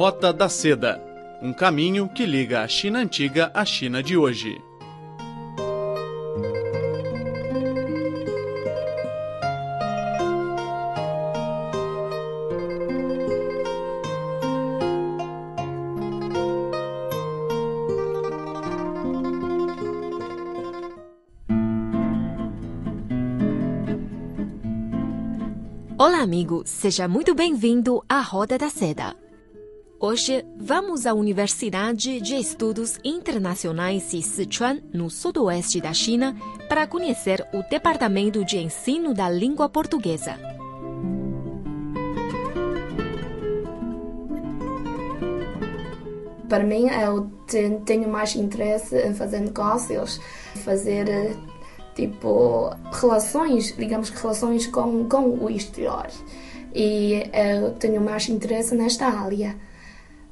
Rota da Seda um caminho que liga a China antiga à China de hoje. Olá, amigo! Seja muito bem-vindo à Roda da Seda. Hoje vamos à Universidade de Estudos Internacionais de Sichuan, no sudoeste da China, para conhecer o Departamento de Ensino da Língua Portuguesa. Para mim, eu tenho mais interesse em fazer negócios, fazer tipo relações, digamos que relações com, com o exterior. E eu tenho mais interesse nesta área.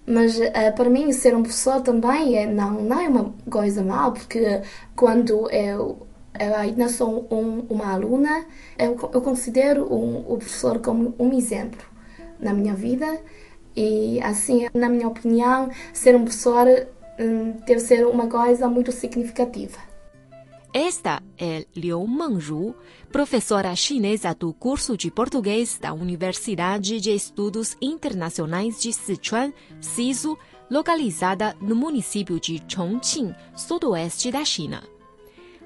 Mas uh, para mim, ser um professor também é, não, não é uma coisa mal, porque quando eu, eu ainda sou um, uma aluna, eu, eu considero um, o professor como um exemplo na minha vida. E assim, na minha opinião, ser um professor um, deve ser uma coisa muito significativa. Esta é Liu Mengru, professora chinesa do curso de português da Universidade de Estudos Internacionais de Sichuan, SISU, localizada no município de Chongqing, sudoeste da China.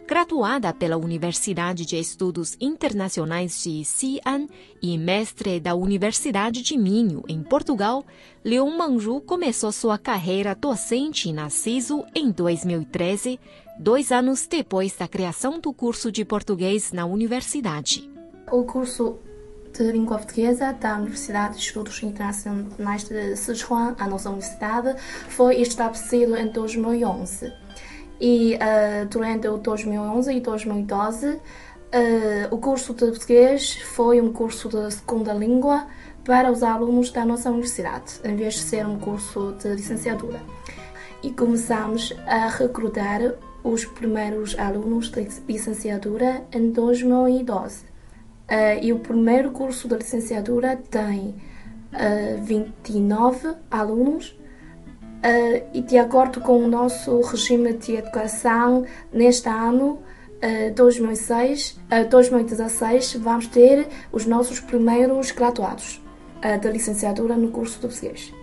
Graduada pela Universidade de Estudos Internacionais de Xi'an e mestre da Universidade de Minho, em Portugal, Liu Mengru começou sua carreira docente na CISO em 2013, dois anos depois da criação do curso de português na universidade. O curso de língua portuguesa da Universidade de Estudos Internacionais de Sichuan, a nossa universidade, foi estabelecido em 2011 e uh, durante o 2011 e 2012 uh, o curso de português foi um curso de segunda língua para os alunos da nossa universidade, em vez de ser um curso de licenciatura. E começamos a recrutar os primeiros alunos de licenciatura em 2012. Uh, e o primeiro curso de licenciatura tem uh, 29 alunos Uh, e de acordo com o nosso regime de educação, neste ano uh, 2006, uh, 2016, vamos ter os nossos primeiros graduados da licenciatura no curso de português.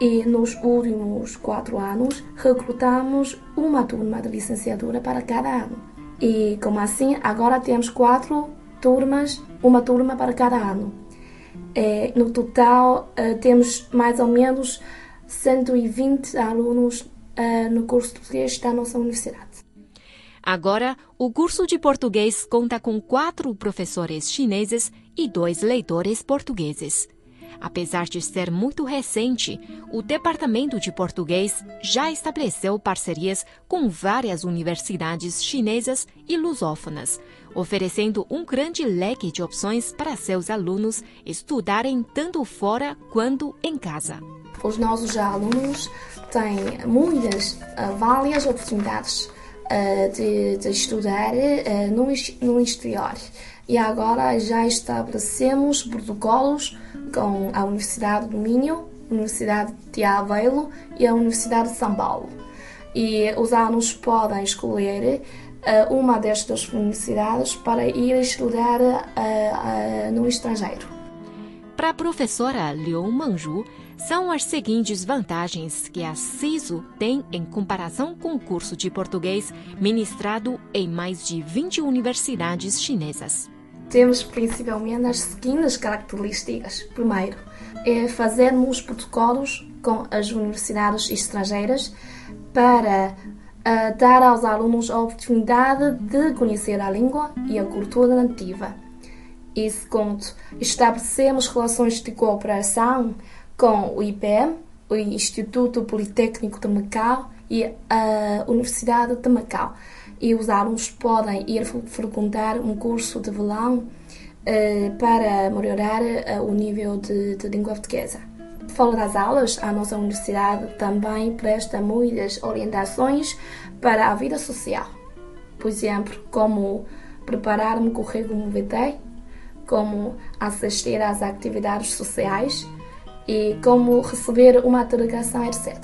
E nos últimos quatro anos, recrutamos uma turma de licenciatura para cada ano. E como assim, agora temos quatro turmas, uma turma para cada ano. É, no total, temos mais ou menos 120 alunos uh, no curso de português da nossa universidade. Agora, o curso de português conta com quatro professores chineses e dois leitores portugueses. Apesar de ser muito recente, o Departamento de Português já estabeleceu parcerias com várias universidades chinesas e lusófonas, oferecendo um grande leque de opções para seus alunos estudarem tanto fora quanto em casa. Os nossos alunos têm muitas, uh, várias oportunidades uh, de, de, estudar uh, no, no exterior. E agora já estabelecemos protocolos com a Universidade do Minho, Universidade de Aveiro e a Universidade de São Paulo. E os alunos podem escolher uh, uma destas universidades para ir estudar uh, uh, no estrangeiro. Para a professora Liu Mengru, são as seguintes vantagens que a CISO tem em comparação com o curso de português ministrado em mais de 20 universidades chinesas. Temos principalmente as seguintes características. Primeiro, é fazermos protocolos com as universidades estrangeiras para uh, dar aos alunos a oportunidade de conhecer a língua e a cultura nativa. E segundo, estabelecemos relações de cooperação com o IPM, o Instituto Politécnico de Macau e a Universidade de Macau. E os alunos podem ir frequentar um curso de verão eh, para melhorar eh, o nível de, de língua portuguesa. Fora das aulas, a nossa universidade também presta muitas orientações para a vida social. Por exemplo, como preparar um currículo vitae, como assistir às atividades sociais, e como receber uma delegação, etc.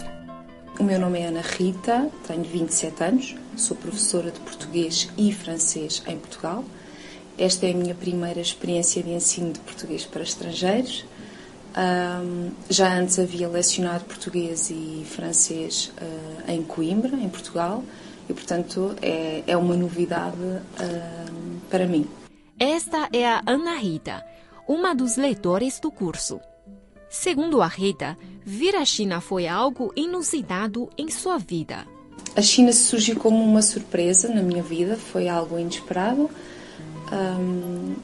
O meu nome é Ana Rita, tenho 27 anos, sou professora de português e francês em Portugal. Esta é a minha primeira experiência de ensino de português para estrangeiros. Um, já antes havia lecionado português e francês uh, em Coimbra, em Portugal, e portanto é, é uma novidade uh, para mim. Esta é a Ana Rita, uma dos leitores do curso. Segundo a Rita, vir à China foi algo inusitado em sua vida. A China surgiu como uma surpresa na minha vida, foi algo inesperado. Um,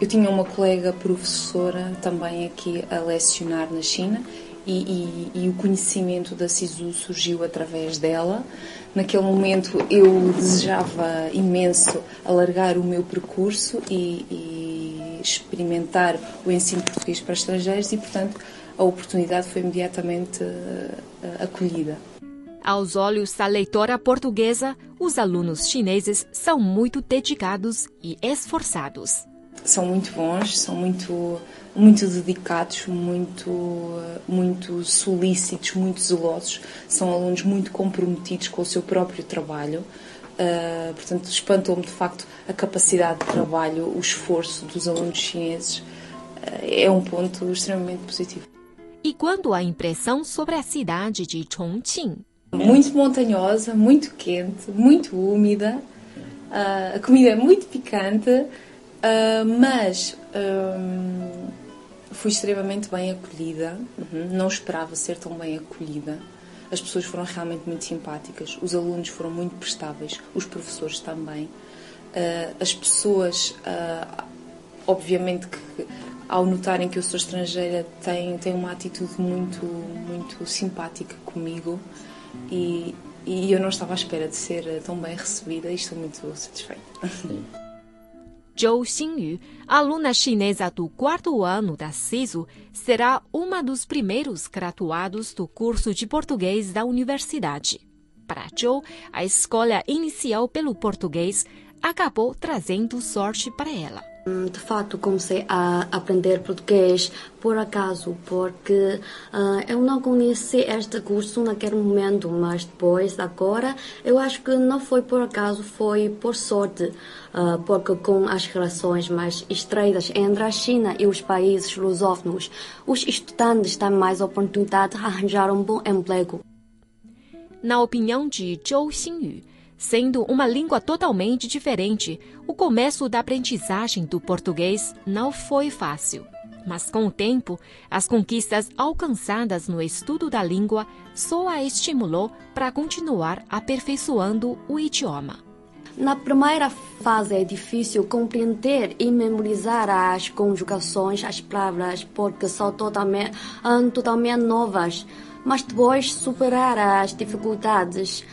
eu tinha uma colega professora também aqui a lecionar na China e, e, e, o conhecimento da SISU surgiu através dela. Naquele momento eu desejava imenso alargar o meu percurso e, e experimentar o ensino português para estrangeiros e, portanto, a oportunidade foi imediatamente uh, acolhida. Aos olhos da leitora portuguesa, os alunos chineses são muito dedicados e esforçados. São muito bons, são muito muito dedicados, muito, muito solícitos, muito zelosos. São alunos muito comprometidos com o seu próprio trabalho. Uh, portanto, espantou-me de facto a capacidade de trabalho, o esforço dos alunos chineses. Uh, é um ponto extremamente positivo. E quanto à impressão sobre a cidade de Chongqing? Muito montanhosa, muito quente, muito úmida. Uh, a comida é muito picante, mas fui extremamente bem acolhida, uhum. não esperava ser tão bem acolhida. As pessoas foram realmente muito simpáticas, os alunos foram muito prestáveis, os professores também. Uh, as pessoas, uh, obviamente que ao notarem que eu sou estrangeira, têm, têm uma atitude muito, muito simpática comigo e, e eu não estava à espera de ser tão bem recebida e estou muito satisfeita. Sim. Zhou Xinyu, aluna chinesa do quarto ano da CISO, será uma dos primeiros graduados do curso de português da universidade. Para Zhou, a escolha inicial pelo português acabou trazendo sorte para ela. Hum, de fato, comecei a aprender português por acaso, porque uh, eu não conheci este curso naquele momento, mas depois, agora, eu acho que não foi por acaso, foi por sorte, uh, porque com as relações mais estreitas entre a China e os países lusófonos, os estudantes têm mais oportunidade de arranjar um bom emprego. Na opinião de Zhou Xinyu, Sendo uma língua totalmente diferente, o começo da aprendizagem do português não foi fácil. Mas com o tempo, as conquistas alcançadas no estudo da língua só a estimulou para continuar aperfeiçoando o idioma. Na primeira fase é difícil compreender e memorizar as conjugações, as palavras, porque são totalmente, totalmente novas. Mas depois superar as dificuldades,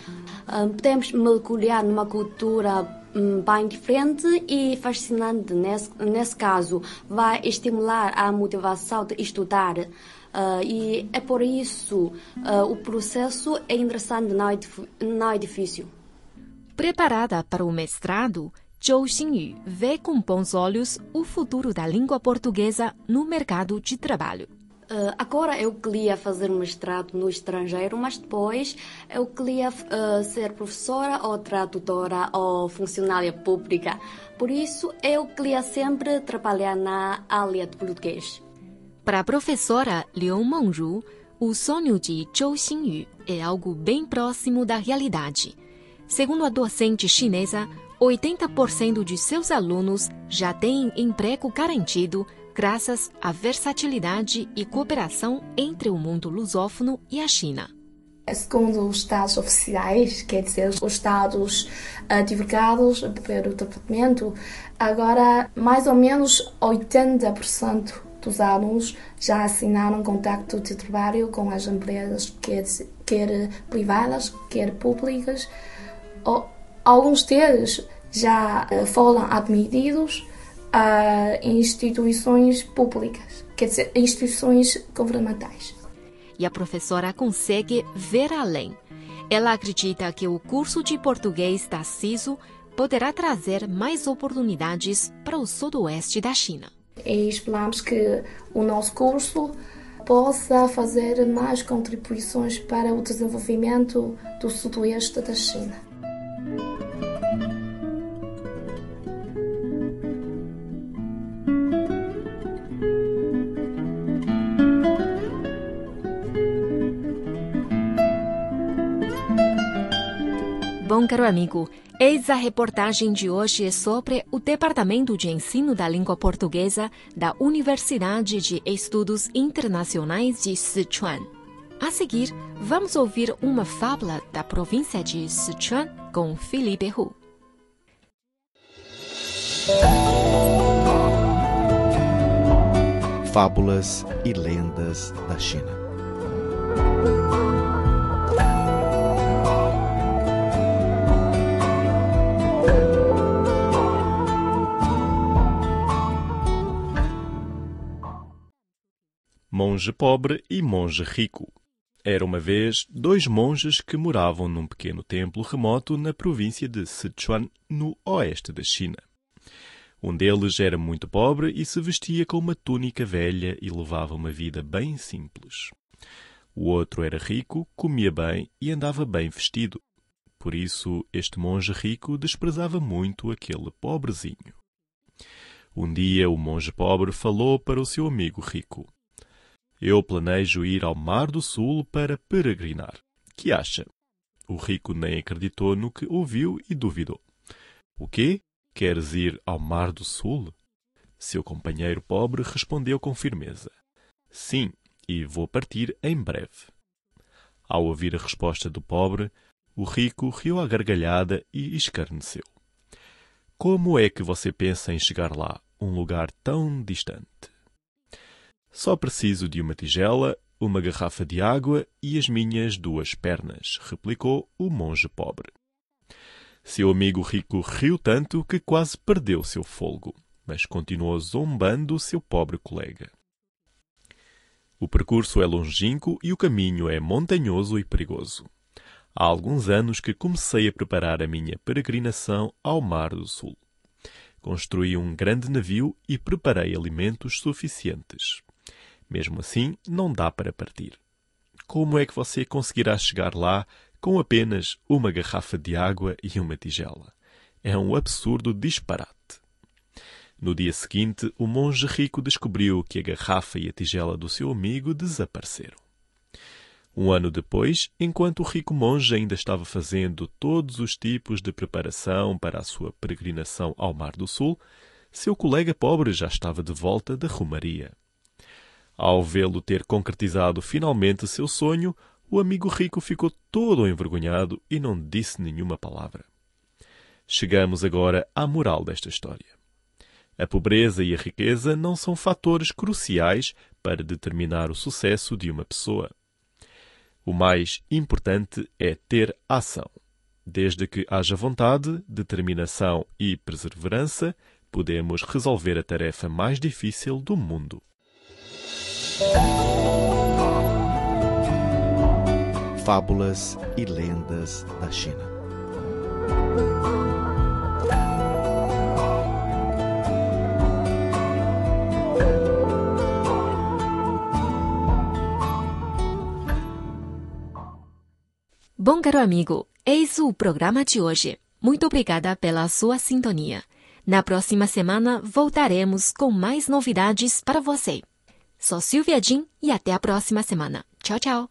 podemos mergulhar numa cultura hum, bem diferente e fascinante nesse, nesse caso. Vai estimular a motivação de estudar. Uh, e é por isso uh, o processo é interessante, não é, não é difícil. Preparada para o mestrado, Zhou Xinyu vê com bons olhos o futuro da língua portuguesa no mercado de trabalho. Uh, agora eu queria fazer mestrado no estrangeiro, mas depois eu queria uh, ser professora ou tradutora ou funcionária pública. Por isso eu queria sempre trabalhar na área de português. Para a professora Liu Mengru, o sonho de Zhou Xinyu é algo bem próximo da realidade. Segundo a docente chinesa, 80% de seus alunos já têm emprego garantido graças à versatilidade e cooperação entre o mundo lusófono e a China. Segundo os dados oficiais, quer dizer, os dados uh, divulgados pelo departamento, agora mais ou menos 80% dos alunos já assinaram contrato de trabalho com as empresas, quer, quer privadas, quer públicas. Alguns deles já uh, foram admitidos a instituições públicas, quer dizer, instituições governamentais. E a professora consegue ver além. Ela acredita que o curso de português da CISO poderá trazer mais oportunidades para o sudoeste da China. E esperamos que o nosso curso possa fazer mais contribuições para o desenvolvimento do sudoeste da China. Caro amigo, eis a reportagem de hoje sobre o Departamento de Ensino da Língua Portuguesa da Universidade de Estudos Internacionais de Sichuan. A seguir, vamos ouvir uma fábula da província de Sichuan com Felipe Hu. Fábulas e lendas da China. Monge pobre e monge rico. Era uma vez dois monges que moravam num pequeno templo remoto na província de Sichuan, no oeste da China. Um deles era muito pobre e se vestia com uma túnica velha e levava uma vida bem simples. O outro era rico, comia bem e andava bem vestido. Por isso, este monge rico desprezava muito aquele pobrezinho. Um dia, o monge pobre falou para o seu amigo rico: eu planejo ir ao Mar do Sul para peregrinar. Que acha? O rico nem acreditou no que ouviu e duvidou. O quê? Queres ir ao Mar do Sul? Seu companheiro pobre respondeu com firmeza. Sim, e vou partir em breve. Ao ouvir a resposta do pobre, o rico riu à gargalhada e escarneceu. Como é que você pensa em chegar lá, um lugar tão distante? Só preciso de uma tigela, uma garrafa de água e as minhas duas pernas, replicou o monge pobre. Seu amigo rico riu tanto que quase perdeu seu folgo, mas continuou zombando seu pobre colega. O percurso é longínquo e o caminho é montanhoso e perigoso. Há alguns anos que comecei a preparar a minha peregrinação ao Mar do Sul. Construí um grande navio e preparei alimentos suficientes. Mesmo assim, não dá para partir. Como é que você conseguirá chegar lá com apenas uma garrafa de água e uma tigela? É um absurdo disparate. No dia seguinte, o monge rico descobriu que a garrafa e a tigela do seu amigo desapareceram. Um ano depois, enquanto o rico monge ainda estava fazendo todos os tipos de preparação para a sua peregrinação ao Mar do Sul, seu colega pobre já estava de volta da Romaria. Ao vê-lo ter concretizado finalmente seu sonho, o amigo rico ficou todo envergonhado e não disse nenhuma palavra. Chegamos agora à moral desta história. A pobreza e a riqueza não são fatores cruciais para determinar o sucesso de uma pessoa. O mais importante é ter ação. Desde que haja vontade, determinação e perseverança, podemos resolver a tarefa mais difícil do mundo. Fábulas e lendas da China. Bom, caro amigo, eis o programa de hoje. Muito obrigada pela sua sintonia. Na próxima semana voltaremos com mais novidades para você. Sou Silvia Jin e até a próxima semana. Tchau, tchau!